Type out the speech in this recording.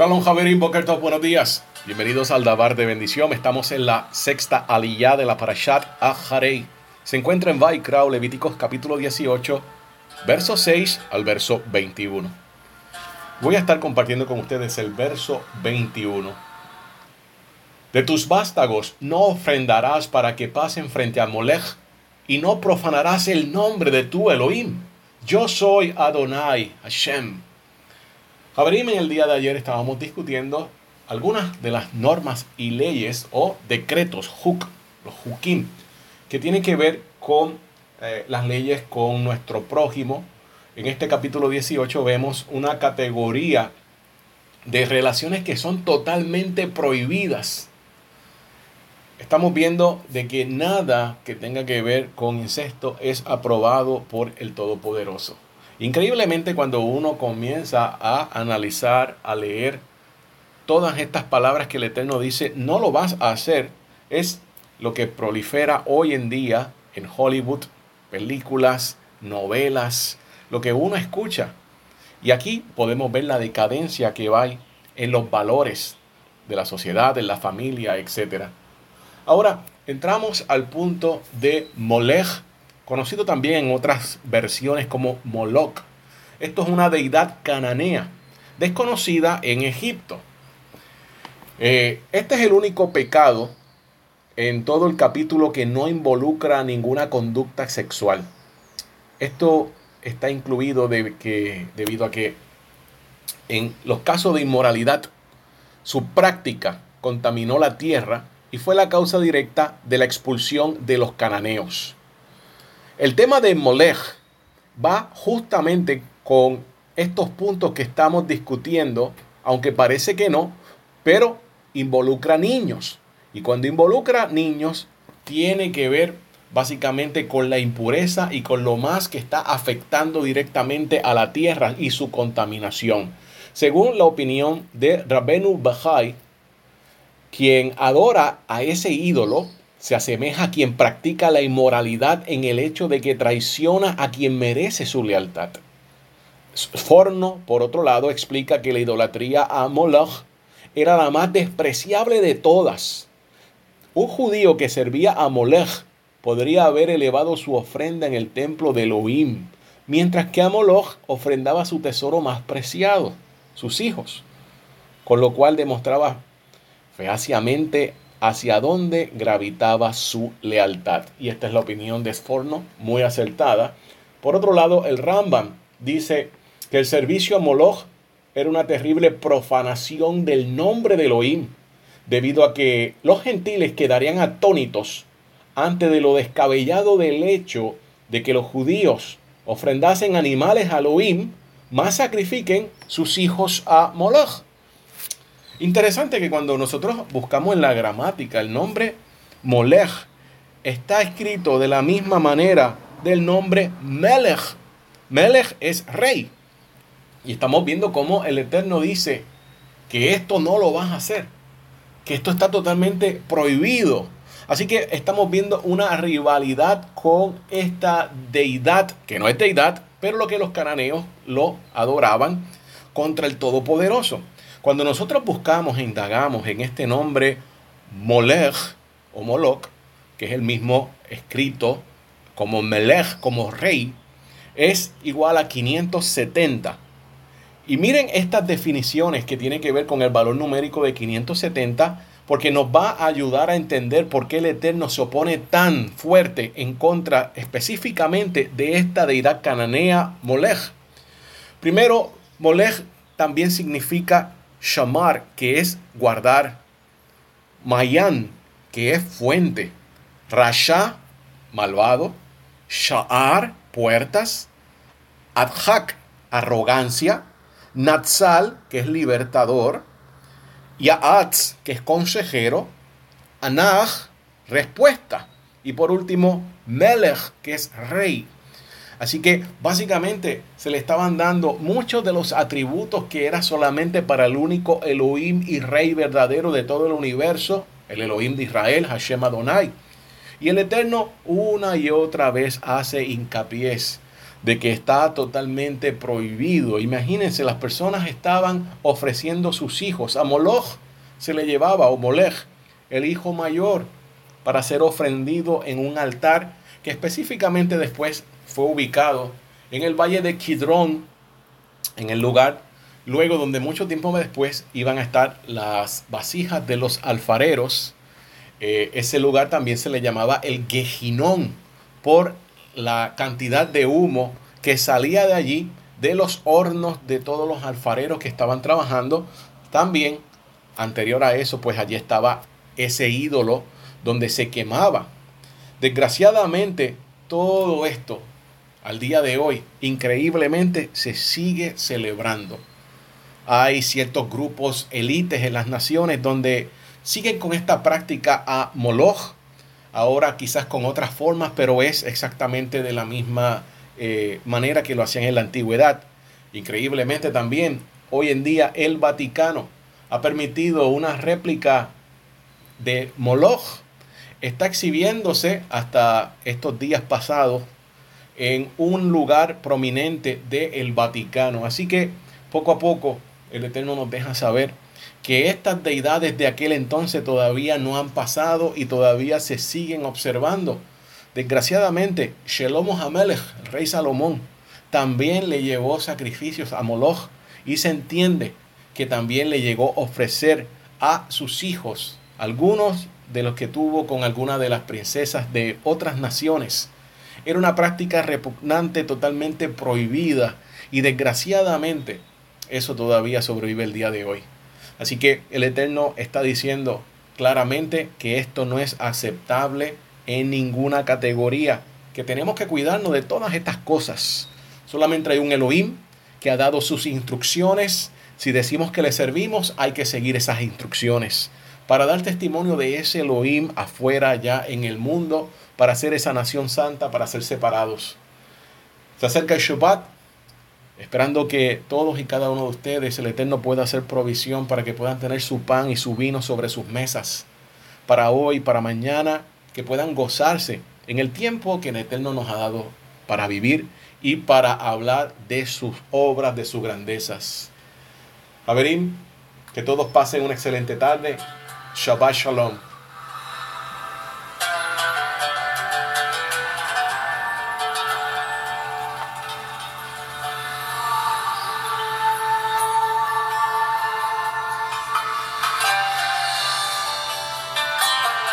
Shalom Javerín Boker buenos días. Bienvenidos al Dabar de Bendición. Estamos en la sexta aliyah de la Parashat Aharei. Se encuentra en Vaikrao, Levíticos capítulo 18, verso 6 al verso 21. Voy a estar compartiendo con ustedes el verso 21. De tus vástagos no ofrendarás para que pasen frente a Molech, y no profanarás el nombre de tu Elohim. Yo soy Adonai, Hashem. Javerim, en el día de ayer estábamos discutiendo algunas de las normas y leyes o decretos, huk, los hukim, que tienen que ver con eh, las leyes con nuestro prójimo. En este capítulo 18 vemos una categoría de relaciones que son totalmente prohibidas. Estamos viendo de que nada que tenga que ver con incesto es aprobado por el Todopoderoso. Increíblemente cuando uno comienza a analizar, a leer todas estas palabras que el Eterno dice, no lo vas a hacer, es lo que prolifera hoy en día en Hollywood, películas, novelas, lo que uno escucha. Y aquí podemos ver la decadencia que va en los valores de la sociedad, en la familia, etc. Ahora, entramos al punto de Molech conocido también en otras versiones como Moloch. Esto es una deidad cananea, desconocida en Egipto. Eh, este es el único pecado en todo el capítulo que no involucra ninguna conducta sexual. Esto está incluido de que, debido a que en los casos de inmoralidad, su práctica contaminó la tierra y fue la causa directa de la expulsión de los cananeos. El tema de Molech va justamente con estos puntos que estamos discutiendo, aunque parece que no, pero involucra niños. Y cuando involucra niños, tiene que ver básicamente con la impureza y con lo más que está afectando directamente a la tierra y su contaminación. Según la opinión de Rabenu Bahai, quien adora a ese ídolo, se asemeja a quien practica la inmoralidad en el hecho de que traiciona a quien merece su lealtad. Forno, por otro lado, explica que la idolatría a Moloch era la más despreciable de todas. Un judío que servía a Molech podría haber elevado su ofrenda en el templo de Elohim, mientras que a Moloch ofrendaba su tesoro más preciado, sus hijos, con lo cual demostraba fehaciamente hacia dónde gravitaba su lealtad. Y esta es la opinión de Sforno, muy acertada. Por otro lado, el Rambam dice que el servicio a Moloch era una terrible profanación del nombre de Elohim, debido a que los gentiles quedarían atónitos ante de lo descabellado del hecho de que los judíos ofrendasen animales a Elohim, más sacrifiquen sus hijos a Moloch. Interesante que cuando nosotros buscamos en la gramática el nombre Molech, está escrito de la misma manera del nombre Melech. Melech es rey. Y estamos viendo cómo el Eterno dice que esto no lo vas a hacer, que esto está totalmente prohibido. Así que estamos viendo una rivalidad con esta deidad, que no es deidad, pero lo que los cananeos lo adoraban contra el Todopoderoso. Cuando nosotros buscamos e indagamos en este nombre Molech o Moloch, que es el mismo escrito como Melech, como rey, es igual a 570. Y miren estas definiciones que tienen que ver con el valor numérico de 570, porque nos va a ayudar a entender por qué el Eterno se opone tan fuerte en contra específicamente de esta deidad cananea Molech. Primero, Molech también significa Shamar, que es guardar. Mayan, que es fuente. Rasha, malvado. Sha'ar, puertas. Adhak, arrogancia. Natsal, que es libertador. Ya'atz, que es consejero. Anach, respuesta. Y por último, Melech, que es rey. Así que básicamente se le estaban dando muchos de los atributos que era solamente para el único Elohim y Rey verdadero de todo el universo, el Elohim de Israel, Hashem Adonai. Y el Eterno una y otra vez hace hincapié de que está totalmente prohibido. Imagínense, las personas estaban ofreciendo sus hijos. A Moloch se le llevaba, o Molech, el hijo mayor, para ser ofrendido en un altar que específicamente después fue ubicado en el valle de Kidrón, en el lugar luego donde mucho tiempo después iban a estar las vasijas de los alfareros. Eh, ese lugar también se le llamaba el Gejinón por la cantidad de humo que salía de allí, de los hornos de todos los alfareros que estaban trabajando. También, anterior a eso, pues allí estaba ese ídolo donde se quemaba. Desgraciadamente, todo esto al día de hoy, increíblemente, se sigue celebrando. Hay ciertos grupos élites en las naciones donde siguen con esta práctica a Moloch, ahora quizás con otras formas, pero es exactamente de la misma eh, manera que lo hacían en la antigüedad. Increíblemente también, hoy en día el Vaticano ha permitido una réplica de Moloch. Está exhibiéndose hasta estos días pasados en un lugar prominente del Vaticano. Así que poco a poco el Eterno nos deja saber que estas deidades de aquel entonces todavía no han pasado y todavía se siguen observando. Desgraciadamente, Shelomo Hamelech, el rey Salomón, también le llevó sacrificios a Moloch y se entiende que también le llegó a ofrecer a sus hijos, algunos de los que tuvo con alguna de las princesas de otras naciones. Era una práctica repugnante, totalmente prohibida y desgraciadamente eso todavía sobrevive el día de hoy. Así que el Eterno está diciendo claramente que esto no es aceptable en ninguna categoría, que tenemos que cuidarnos de todas estas cosas. Solamente hay un Elohim que ha dado sus instrucciones. Si decimos que le servimos, hay que seguir esas instrucciones para dar testimonio de ese Elohim afuera ya en el mundo, para ser esa nación santa, para ser separados. Se acerca el Shabbat, esperando que todos y cada uno de ustedes, el Eterno pueda hacer provisión para que puedan tener su pan y su vino sobre sus mesas, para hoy, para mañana, que puedan gozarse en el tiempo que el Eterno nos ha dado para vivir y para hablar de sus obras, de sus grandezas. Averim, que todos pasen una excelente tarde. Shabbat Shalom.